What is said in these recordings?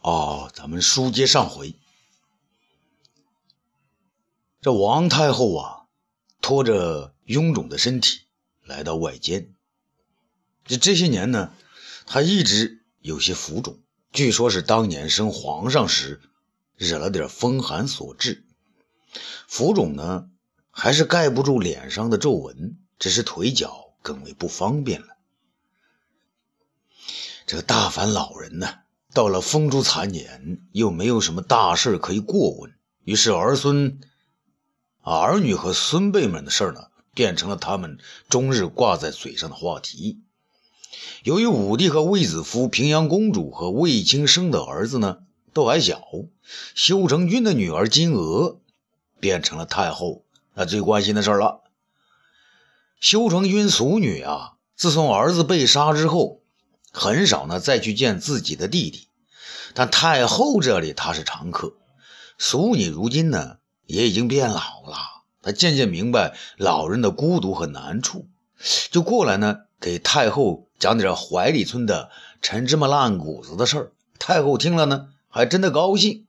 哦，咱们书接上回，这王太后啊，拖着臃肿的身体来到外间。这这些年呢，她一直有些浮肿，据说是当年生皇上时惹了点风寒所致。浮肿呢，还是盖不住脸上的皱纹，只是腿脚更为不方便了。这个大凡老人呢，到了风烛残年，又没有什么大事可以过问，于是儿孙、儿女和孙辈们的事儿呢，变成了他们终日挂在嘴上的话题。由于武帝和卫子夫、平阳公主和卫青生的儿子呢都还小，修成君的女儿金娥变成了太后那最关心的事儿了。修成君俗女啊，自从儿子被杀之后。很少呢，再去见自己的弟弟，但太后这里她是常客。俗女如今呢，也已经变老了，她渐渐明白老人的孤独和难处，就过来呢，给太后讲点怀里村的陈芝麻烂谷子的事儿。太后听了呢，还真的高兴。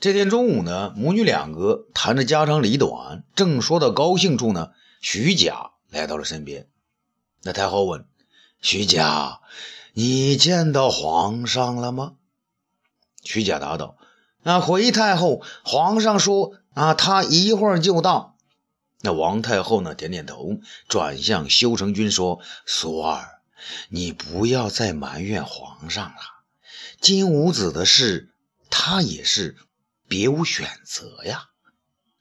这天中午呢，母女两个谈着家长里短，正说到高兴处呢，徐甲来到了身边。那太后问。徐家，你见到皇上了吗？徐家答道：“啊，回太后，皇上说啊，他一会儿就到。”那王太后呢，点点头，转向修成君说：“苏儿，你不要再埋怨皇上了。金吾子的事，他也是别无选择呀。”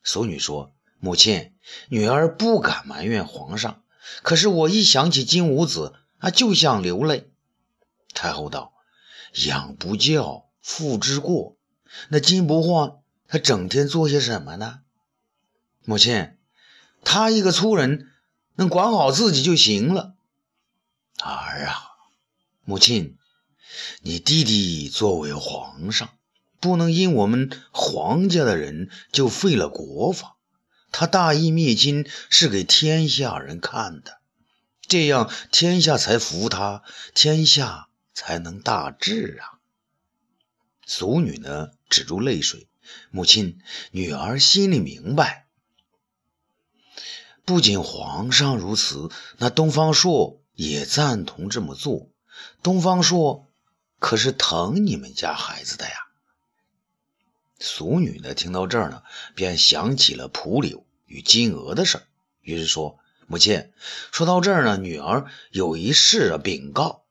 苏女说：“母亲，女儿不敢埋怨皇上，可是我一想起金吾子。”他就想流泪。太后道：“养不教，父之过。那金不换，他整天做些什么呢？”母亲，他一个粗人，能管好自己就行了。儿啊，母亲，你弟弟作为皇上，不能因我们皇家的人就废了国法。他大义灭亲，是给天下人看的。这样天下才服他，天下才能大治啊！俗女呢，止住泪水。母亲，女儿心里明白。不仅皇上如此，那东方朔也赞同这么做。东方朔可是疼你们家孩子的呀。俗女呢，听到这儿呢，便想起了蒲柳与金娥的事儿，于是说。母亲，说到这儿呢，女儿有一事啊禀告。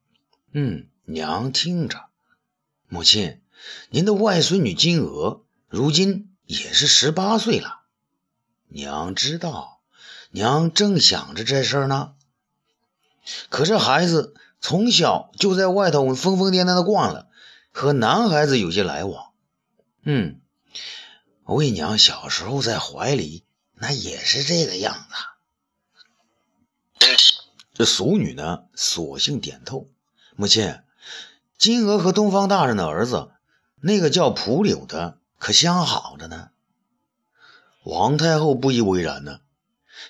嗯，娘听着。母亲，您的外孙女金娥如今也是十八岁了。娘知道，娘正想着这事儿呢。可这孩子从小就在外头疯疯癫癫的惯了，和男孩子有些来往。嗯，为娘小时候在怀里那也是这个样子。这俗女呢，索性点头。母亲，金娥和东方大人的儿子，那个叫蒲柳的，可相好着呢。王太后不以为然呢。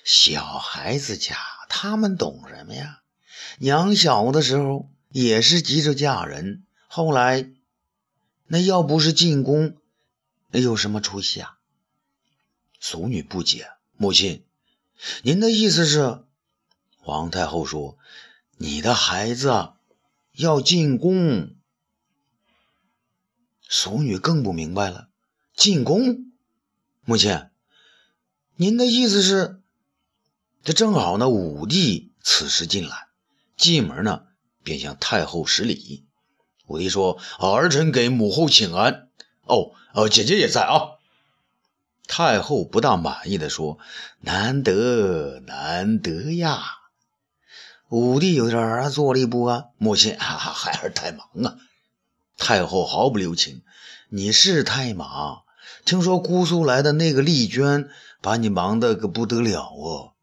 小孩子家，他们懂什么呀？娘小的时候也是急着嫁人，后来那要不是进宫，那有什么出息啊？俗女不解。母亲，您的意思是？皇太后说：“你的孩子要进宫。”俗女更不明白了：“进宫？母亲，您的意思是？”这正好呢，武帝此时进来，进门呢，便向太后施礼。武帝说：“儿臣给母后请安。”哦，哦，姐姐也在啊。太后不大满意的说：“难得，难得呀。”武帝有点坐立不安，母亲，孩儿太忙啊。太后毫不留情，你是太忙。听说姑苏来的那个丽娟，把你忙得个不得了哦。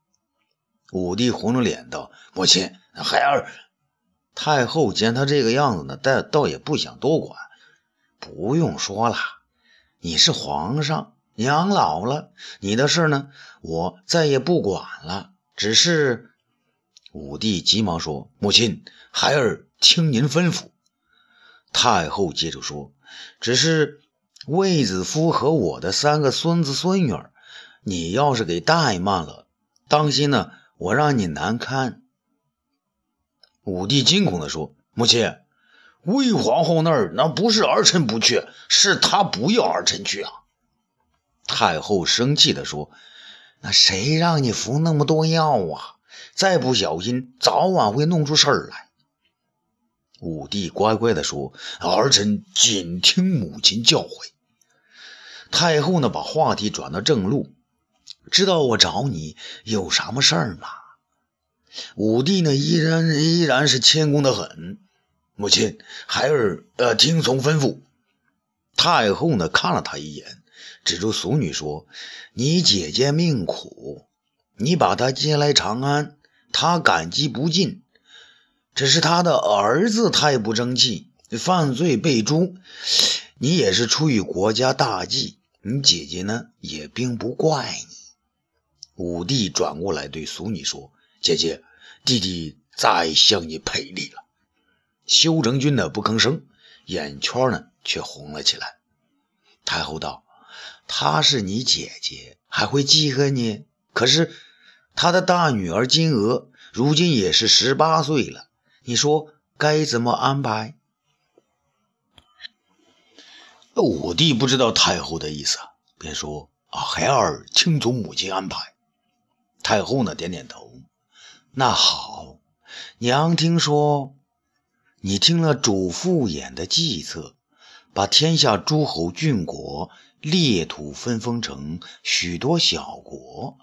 武帝红着脸道：“母亲，孩儿……”太后见他这个样子呢，倒倒也不想多管。不用说了，你是皇上，娘老了，你的事呢，我再也不管了。只是。武帝急忙说：“母亲，孩儿听您吩咐。”太后接着说：“只是卫子夫和我的三个孙子孙女儿，你要是给怠慢了，当心呢，我让你难堪。”武帝惊恐地说：“母亲，魏皇后那儿那不是儿臣不去，是她不要儿臣去啊。”太后生气地说：“那谁让你服那么多药啊？再不小心，早晚会弄出事儿来。”武帝乖乖地说：“儿臣谨听母亲教诲。”太后呢，把话题转到正路：“知道我找你有什么事儿吗？”武帝呢，依然依然是谦恭的很。母亲，孩儿呃，听从吩咐。太后呢，看了他一眼，指着俗女说：“你姐姐命苦，你把他接来长安，他感激不尽。”只是他的儿子太不争气，犯罪被诛。你也是出于国家大计，你姐姐呢也并不怪你。武帝转过来对苏女说：“姐姐，弟弟再向你赔礼了。”修成君呢不吭声，眼圈呢却红了起来。太后道：“她是你姐姐，还会记恨你？可是他的大女儿金娥如今也是十八岁了。”你说该怎么安排？武帝不知道太后的意思，便说：“啊，孩儿听从母亲安排。”太后呢，点点头。那好，娘听说你听了主父偃的计策，把天下诸侯郡国列土分封成许多小国，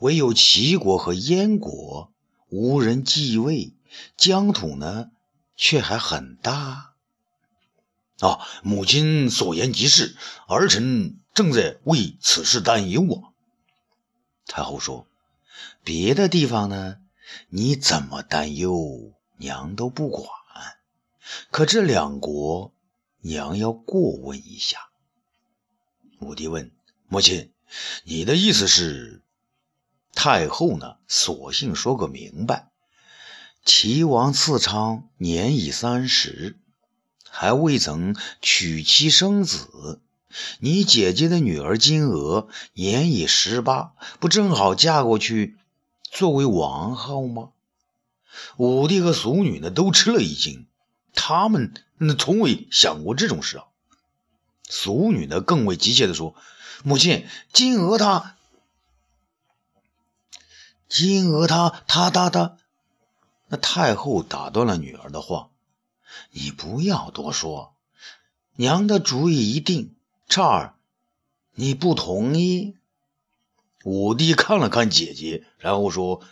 唯有齐国和燕国无人继位。疆土呢，却还很大。啊，母亲所言极是，儿臣正在为此事担忧啊。太后说：“别的地方呢，你怎么担忧，娘都不管。可这两国，娘要过问一下。”武帝问：“母亲，你的意思是？”太后呢，索性说个明白。齐王次昌年已三十，还未曾娶妻生子。你姐姐的女儿金娥年已十八，不正好嫁过去作为王后吗？武帝和俗女呢都吃了一惊，他们那从未想过这种事啊。俗女呢更为急切地说：“母亲，金娥她，金娥她，她她她。”那太后打断了女儿的话：“你不要多说，娘的主意一定。这儿，你不同意？”武帝看了看姐姐，然后说：“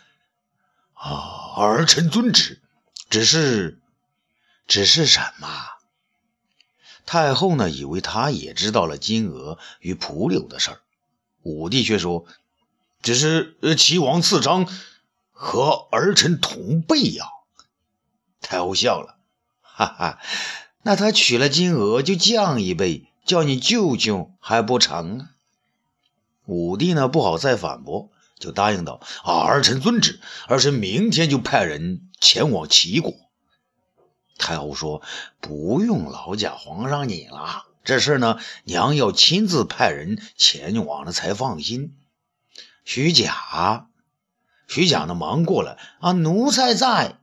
啊，儿臣遵旨。只是，只是什么？”太后呢，以为他也知道了金娥与蒲柳的事儿。武帝却说：“只是齐王赐章。”和儿臣同辈呀！太后笑了，哈哈，那他娶了金娥就降一辈，叫你舅舅还不成啊？武帝呢不好再反驳，就答应道：“啊，儿臣遵旨，儿臣明天就派人前往齐国。”太后说：“不用劳驾皇上你了，这事呢，娘要亲自派人前往了才放心。”徐甲。徐甲呢，忙过来啊！奴才在。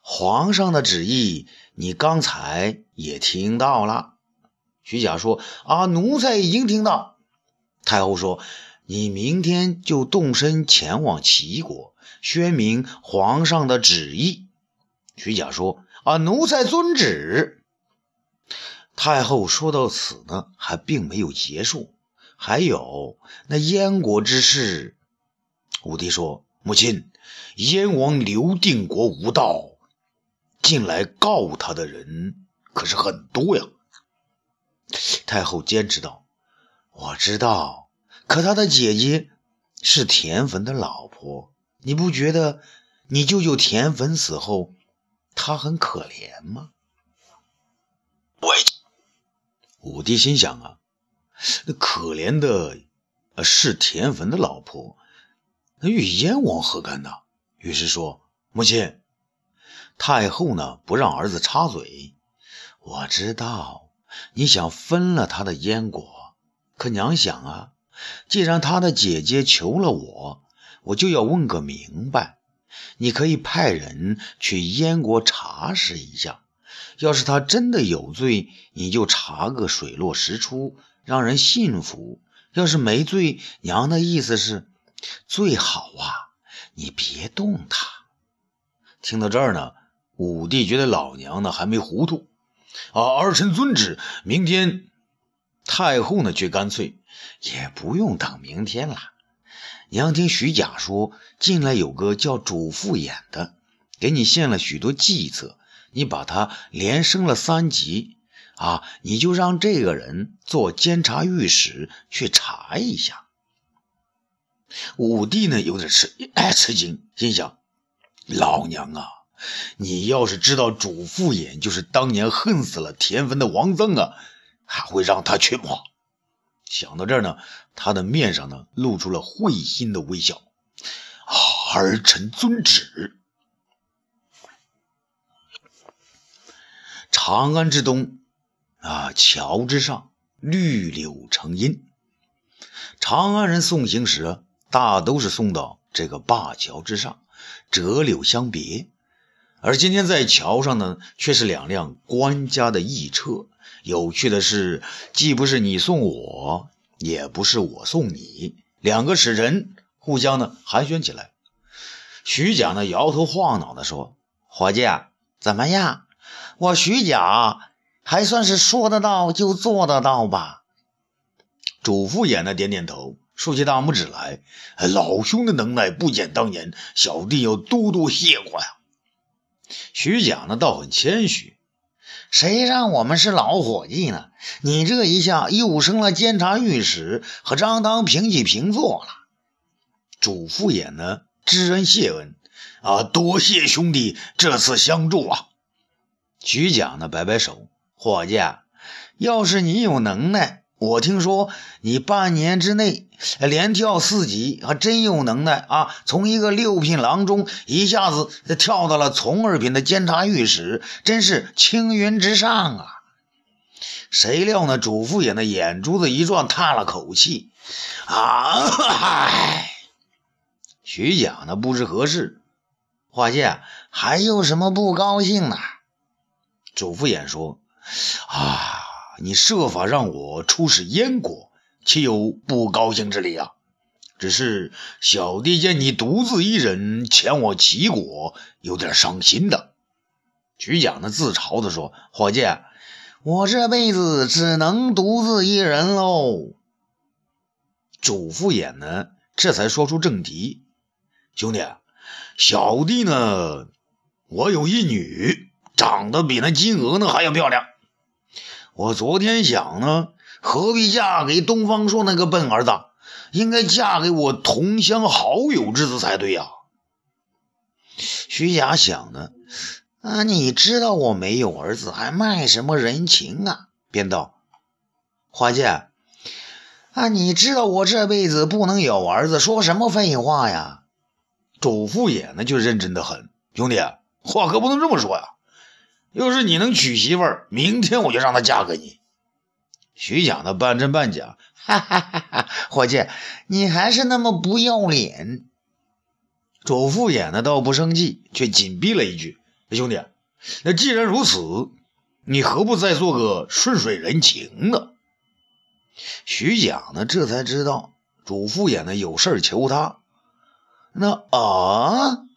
皇上的旨意，你刚才也听到了。徐甲说：“啊，奴才已经听到。”太后说：“你明天就动身前往齐国，宣明皇上的旨意。”徐甲说：“啊，奴才遵旨。”太后说到此呢，还并没有结束，还有那燕国之事。武帝说：“母亲，燕王刘定国无道，近来告他的人可是很多呀。”太后坚持道：“我知道，可他的姐姐是田汾的老婆，你不觉得你舅舅田汾死后，他很可怜吗？”喂，武帝心想啊，那可怜的是田汾的老婆。那与燕王何干呢？于是说：“母亲，太后呢不让儿子插嘴，我知道你想分了他的燕国，可娘想啊，既然他的姐姐求了我，我就要问个明白。你可以派人去燕国查实一下，要是他真的有罪，你就查个水落石出，让人信服；要是没罪，娘的意思是，最好啊，你别动他。听到这儿呢，武帝觉得老娘呢还没糊涂啊，儿臣遵旨。明天，太后呢却干脆也不用等明天了。娘听徐甲说，近来有个叫主父偃的，给你献了许多计策，你把他连升了三级啊！你就让这个人做监察御史去查一下。武帝呢有点吃哎吃惊，心想：老娘啊，你要是知道主父偃就是当年恨死了田汾的王臧啊，还会让他去吗？想到这儿呢，他的面上呢露出了会心的微笑。儿臣遵旨。长安之东，啊，桥之上，绿柳成荫。长安人送行时，大都是送到这个灞桥之上，折柳相别。而今天在桥上呢，却是两辆官家的驿车。有趣的是，既不是你送我，也不是我送你，两个使臣互相呢寒暄起来。徐甲呢摇头晃脑的说：“伙计，怎么样？我徐甲还算是说得到就做得到吧？”主父也呢点点头，竖起大拇指来：“老兄的能耐不减当年，小弟要多多谢过呀。”徐甲呢倒很谦虚。谁让我们是老伙计呢？你这一下又升了监察御史，和张当平起平坐了。主父也呢，知恩谢恩啊，多谢兄弟这次相助啊。徐甲呢，摆摆手，伙计，要是你有能耐。我听说你半年之内连跳四级，还真有能耐啊！从一个六品郎中一下子跳到了从二品的监察御史，真是青云直上啊！谁料呢？主父偃的眼珠子一转，叹了口气：“啊，唉。”徐甲呢，不知何事，伙计还有什么不高兴的？主父偃说：“啊。”你设法让我出使燕国，岂有不高兴之理啊？只是小弟见你独自一人前我齐国，有点伤心的。徐甲呢自嘲地说：“伙计，我这辈子只能独自一人喽。”主父偃呢这才说出正题：“兄弟，小弟呢，我有一女，长得比那金娥呢还要漂亮。”我昨天想呢，何必嫁给东方朔那个笨儿子？应该嫁给我同乡好友之子才对呀。徐霞想呢，啊，你知道我没有儿子，还卖什么人情啊？便道：“伙计，啊，你知道我这辈子不能有儿子，说什么废话呀？”主父偃呢就认真的很，兄弟，话可不能这么说呀。要是你能娶媳妇儿，明天我就让她嫁给你。徐甲呢，半真半假，哈哈哈哈！伙计，你还是那么不要脸。左父偃呢，倒不生气，却紧逼了一句：“兄弟，那既然如此，你何不再做个顺水人情呢？”徐甲呢，这才知道主父偃呢有事求他。那啊。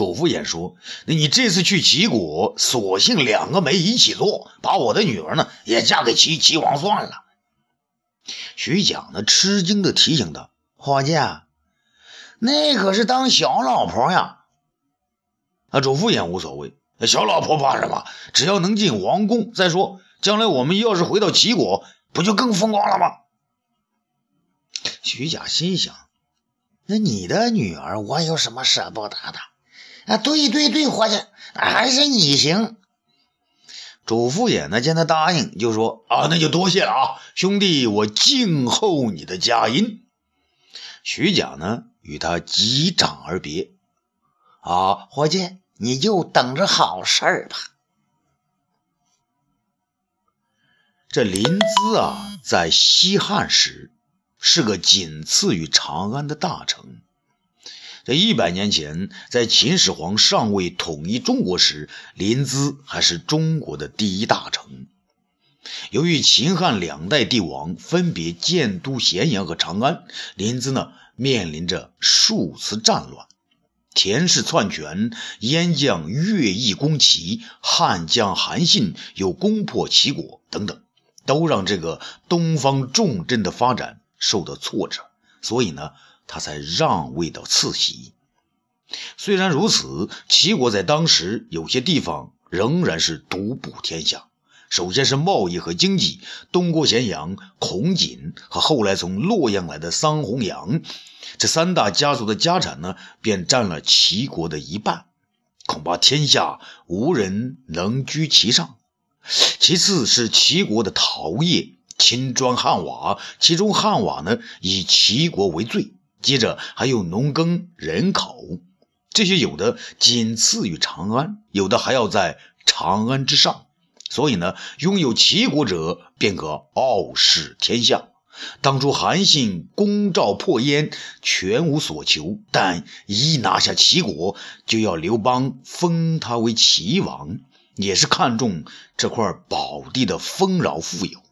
主父偃说：“那你这次去齐国，索性两个媒一起做，把我的女儿呢也嫁给齐齐王算了。”徐甲呢吃惊的提醒他：“伙计，那可是当小老婆呀！”啊，主父偃无所谓，小老婆怕什么？只要能进王宫。再说，将来我们要是回到齐国，不就更风光了吗？徐甲心想：“那你的女儿，我有什么舍不得的？”啊，对对对，伙计，还是你行。主父偃呢，见他答应，就说：“啊，那就多谢了啊，兄弟，我静候你的佳音。”徐甲呢，与他击掌而别。啊，伙计，你就等着好事儿吧。这临淄啊，在西汉时是个仅次于长安的大城。在一百年前，在秦始皇尚未统一中国时，临淄还是中国的第一大城。由于秦汉两代帝王分别建都咸阳和长安，临淄呢面临着数次战乱。田氏篡权，燕将乐毅攻齐，汉将韩信又攻破齐国，等等。都让这个东方重镇的发展受到挫折，所以呢，他才让位到次席。虽然如此，齐国在当时有些地方仍然是独步天下。首先是贸易和经济，东郭咸阳、孔景和后来从洛阳来的桑弘羊这三大家族的家产呢，便占了齐国的一半，恐怕天下无人能居其上。其次是齐国的陶业、秦砖、汉瓦，其中汉瓦呢以齐国为最，接着还有农耕、人口，这些有的仅次于长安，有的还要在长安之上。所以呢，拥有齐国者便可傲视天下。当初韩信攻赵破燕，全无所求，但一拿下齐国，就要刘邦封他为齐王。也是看中这块宝地的丰饶富有。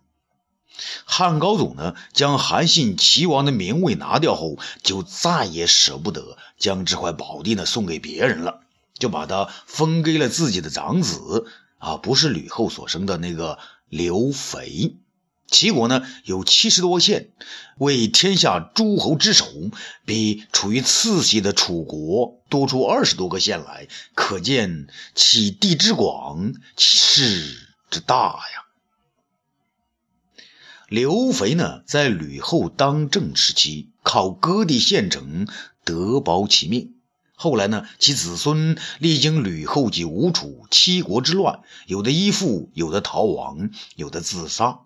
汉高祖呢，将韩信齐王的名位拿掉后，就再也舍不得将这块宝地呢送给别人了，就把它封给了自己的长子啊，不是吕后所生的那个刘肥。齐国呢有七十多县，为天下诸侯之首，比处于次席的楚国多出二十多个县来，可见其地之广，其势之大呀。刘肥呢，在吕后当政时期，靠割地县城得保其命。后来呢，其子孙历经吕后及吴楚七国之乱，有的依附，有的逃亡，有的自杀。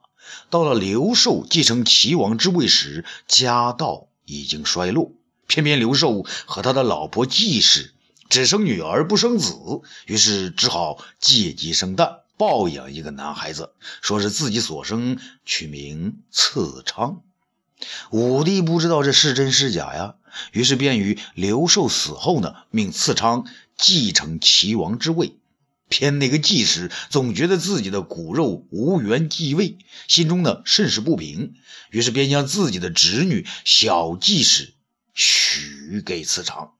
到了刘寿继承齐王之位时，家道已经衰落。偏偏刘寿和他的老婆季氏只生女儿不生子，于是只好借鸡生蛋，抱养一个男孩子，说是自己所生，取名次昌。武帝不知道这是真是假呀，于是便于刘寿死后呢，命次昌继承齐王之位。偏那个季氏总觉得自己的骨肉无缘继位，心中呢甚是不平，于是便将自己的侄女小季氏许给次昌，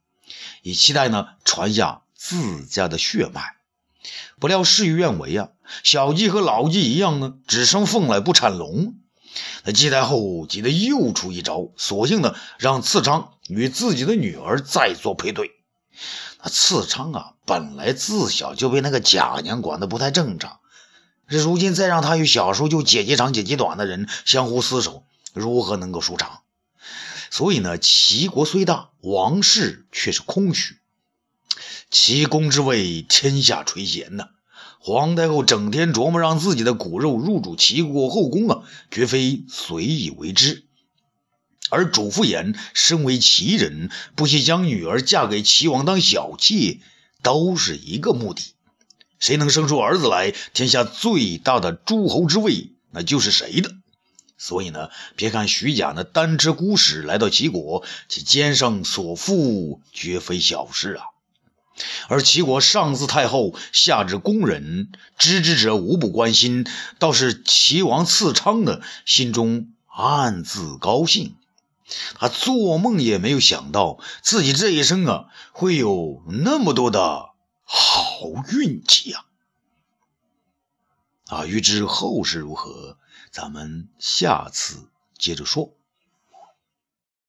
以期待呢传下自家的血脉。不料事与愿违啊，小季和老季一样呢，只生凤来不产龙。那季太后急得又出一招，索性呢让次昌与自己的女儿再做配对。那次昌啊，本来自小就被那个贾娘管得不太正常，这如今再让他与小时候就姐姐长姐姐短的人相互厮守，如何能够舒畅？所以呢，齐国虽大，王室却是空虚。齐公之位，天下垂涎呐。皇太后整天琢磨让自己的骨肉入主齐国后宫啊，绝非随意为之。而主父偃身为齐人，不惜将女儿嫁给齐王当小妾，都是一个目的。谁能生出儿子来，天下最大的诸侯之位，那就是谁的。所以呢，别看徐贾那单车孤使来到齐国，其肩上所负绝非小事啊。而齐国上自太后，下至宫人，知之者无不关心。倒是齐王次昌呢，心中暗自高兴。他做梦也没有想到，自己这一生啊，会有那么多的好运气啊！啊，欲知后事如何，咱们下次接着说。